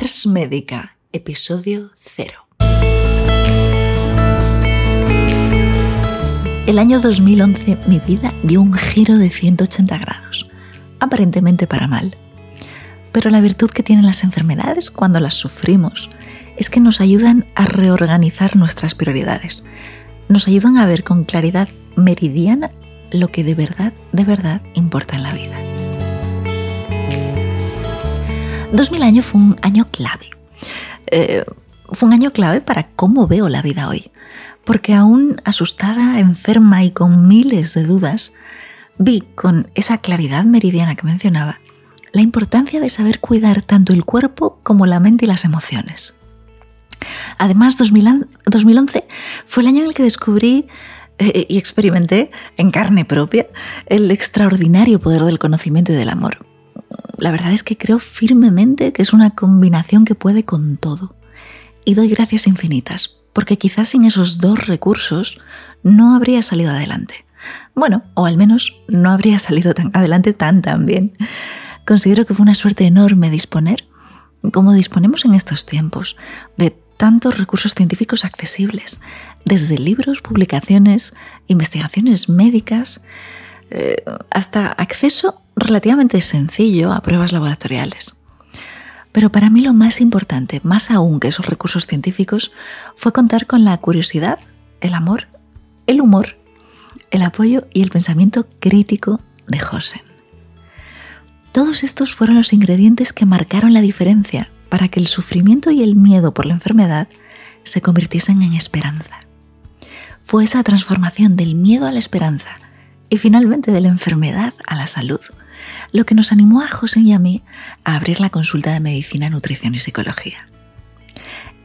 Ars Médica, episodio 0. El año 2011 mi vida dio un giro de 180 grados, aparentemente para mal. Pero la virtud que tienen las enfermedades cuando las sufrimos es que nos ayudan a reorganizar nuestras prioridades, nos ayudan a ver con claridad meridiana lo que de verdad, de verdad importa en la vida. 2000 años fue un año clave. Eh, fue un año clave para cómo veo la vida hoy, porque aún asustada, enferma y con miles de dudas, vi con esa claridad meridiana que mencionaba la importancia de saber cuidar tanto el cuerpo como la mente y las emociones. Además, 2011 fue el año en el que descubrí eh, y experimenté en carne propia el extraordinario poder del conocimiento y del amor. La verdad es que creo firmemente que es una combinación que puede con todo. Y doy gracias infinitas, porque quizás sin esos dos recursos no habría salido adelante. Bueno, o al menos no habría salido tan adelante tan tan bien. Considero que fue una suerte enorme disponer, como disponemos en estos tiempos, de tantos recursos científicos accesibles, desde libros, publicaciones, investigaciones médicas, eh, hasta acceso relativamente sencillo a pruebas laboratoriales. Pero para mí lo más importante, más aún que esos recursos científicos, fue contar con la curiosidad, el amor, el humor, el apoyo y el pensamiento crítico de José. Todos estos fueron los ingredientes que marcaron la diferencia para que el sufrimiento y el miedo por la enfermedad se convirtiesen en esperanza. Fue esa transformación del miedo a la esperanza y finalmente de la enfermedad a la salud lo que nos animó a José y a mí a abrir la consulta de medicina, nutrición y psicología.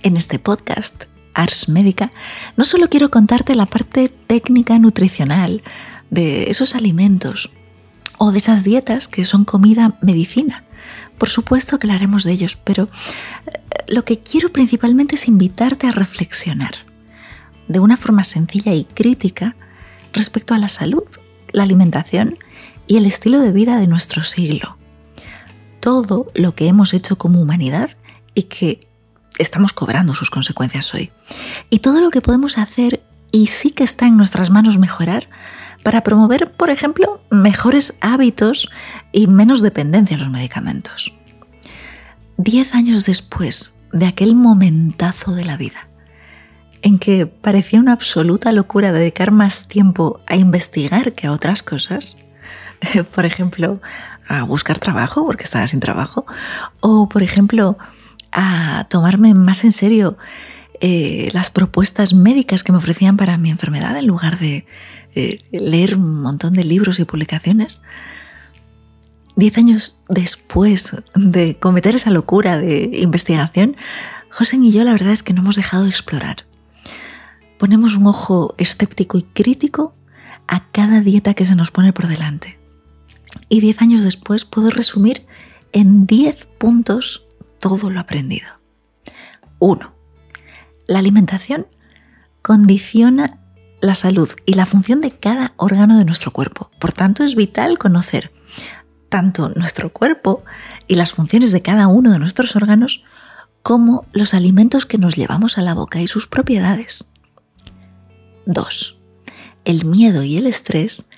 En este podcast, Ars Médica, no solo quiero contarte la parte técnica nutricional de esos alimentos o de esas dietas que son comida medicina, por supuesto que hablaremos de ellos, pero eh, lo que quiero principalmente es invitarte a reflexionar de una forma sencilla y crítica respecto a la salud, la alimentación y el estilo de vida de nuestro siglo. Todo lo que hemos hecho como humanidad y que estamos cobrando sus consecuencias hoy. Y todo lo que podemos hacer y sí que está en nuestras manos mejorar para promover, por ejemplo, mejores hábitos y menos dependencia en los medicamentos. Diez años después de aquel momentazo de la vida, en que parecía una absoluta locura dedicar más tiempo a investigar que a otras cosas, por ejemplo, a buscar trabajo porque estaba sin trabajo, o por ejemplo, a tomarme más en serio eh, las propuestas médicas que me ofrecían para mi enfermedad en lugar de eh, leer un montón de libros y publicaciones. Diez años después de cometer esa locura de investigación, José y yo la verdad es que no hemos dejado de explorar. Ponemos un ojo escéptico y crítico a cada dieta que se nos pone por delante. Y diez años después puedo resumir en diez puntos todo lo aprendido. 1. La alimentación condiciona la salud y la función de cada órgano de nuestro cuerpo. Por tanto, es vital conocer tanto nuestro cuerpo y las funciones de cada uno de nuestros órganos como los alimentos que nos llevamos a la boca y sus propiedades. 2. El miedo y el estrés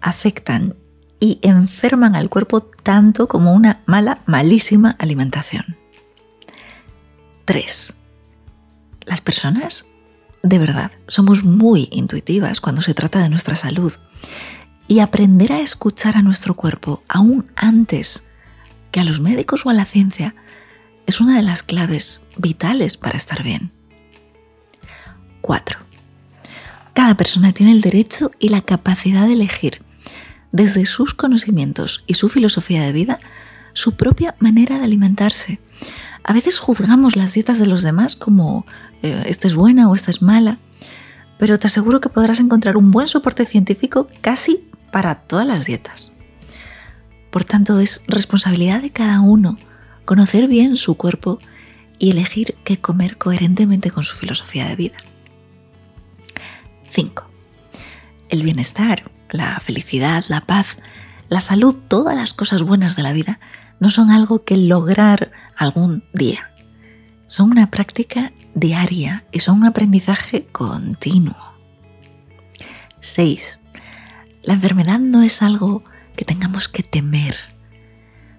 afectan y enferman al cuerpo tanto como una mala, malísima alimentación. 3. Las personas de verdad, somos muy intuitivas cuando se trata de nuestra salud. Y aprender a escuchar a nuestro cuerpo aún antes que a los médicos o a la ciencia es una de las claves vitales para estar bien. 4. Persona tiene el derecho y la capacidad de elegir, desde sus conocimientos y su filosofía de vida, su propia manera de alimentarse. A veces juzgamos las dietas de los demás como eh, esta es buena o esta es mala, pero te aseguro que podrás encontrar un buen soporte científico casi para todas las dietas. Por tanto, es responsabilidad de cada uno conocer bien su cuerpo y elegir qué comer coherentemente con su filosofía de vida. 5. El bienestar, la felicidad, la paz, la salud, todas las cosas buenas de la vida no son algo que lograr algún día son una práctica diaria y son un aprendizaje continuo. 6. La enfermedad no es algo que tengamos que temer,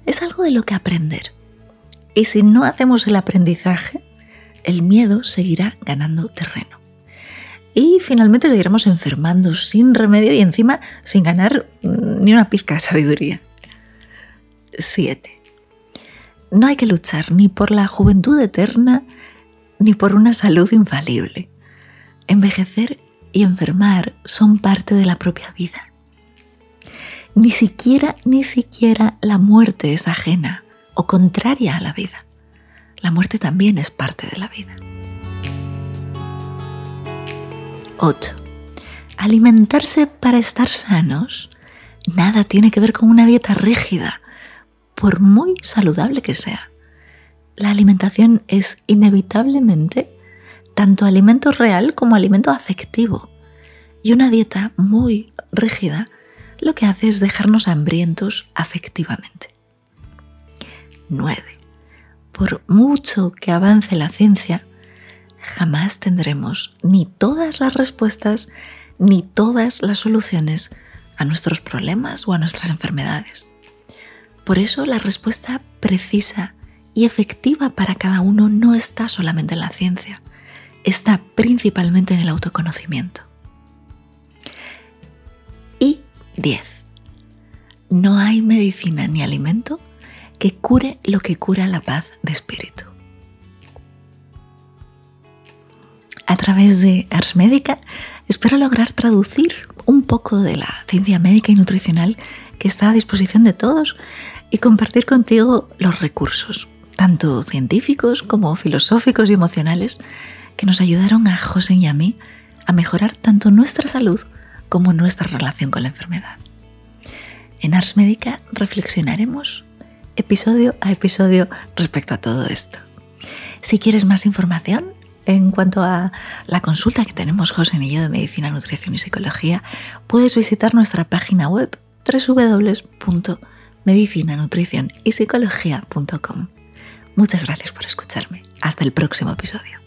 es algo de lo que aprender. Y si no hacemos el aprendizaje, el miedo seguirá ganando terreno. Y finalmente seguiremos enfermando sin remedio y encima sin ganar mm, ni una pizca de sabiduría. 7. No hay que luchar ni por la juventud eterna ni por una salud infalible. Envejecer y enfermar son parte de la propia vida. Ni siquiera, ni siquiera la muerte es ajena o contraria a la vida. La muerte también es parte de la vida. 8. Alimentarse para estar sanos nada tiene que ver con una dieta rígida, por muy saludable que sea. La alimentación es inevitablemente tanto alimento real como alimento afectivo. Y una dieta muy rígida lo que hace es dejarnos hambrientos afectivamente. 9. Por mucho que avance la ciencia, jamás tendremos ni todas las respuestas ni todas las soluciones a nuestros problemas o a nuestras enfermedades. Por eso la respuesta precisa y efectiva para cada uno no está solamente en la ciencia, está principalmente en el autoconocimiento. Y 10. No hay medicina ni alimento que cure lo que cura la paz de espíritu. Través de Ars Médica espero lograr traducir un poco de la ciencia médica y nutricional que está a disposición de todos y compartir contigo los recursos, tanto científicos como filosóficos y emocionales, que nos ayudaron a José y a mí a mejorar tanto nuestra salud como nuestra relación con la enfermedad. En Ars Médica reflexionaremos episodio a episodio respecto a todo esto. Si quieres más información en cuanto a la consulta que tenemos José y yo de Medicina, Nutrición y Psicología, puedes visitar nuestra página web www.medicinanutrición y psicología.com. Muchas gracias por escucharme. Hasta el próximo episodio.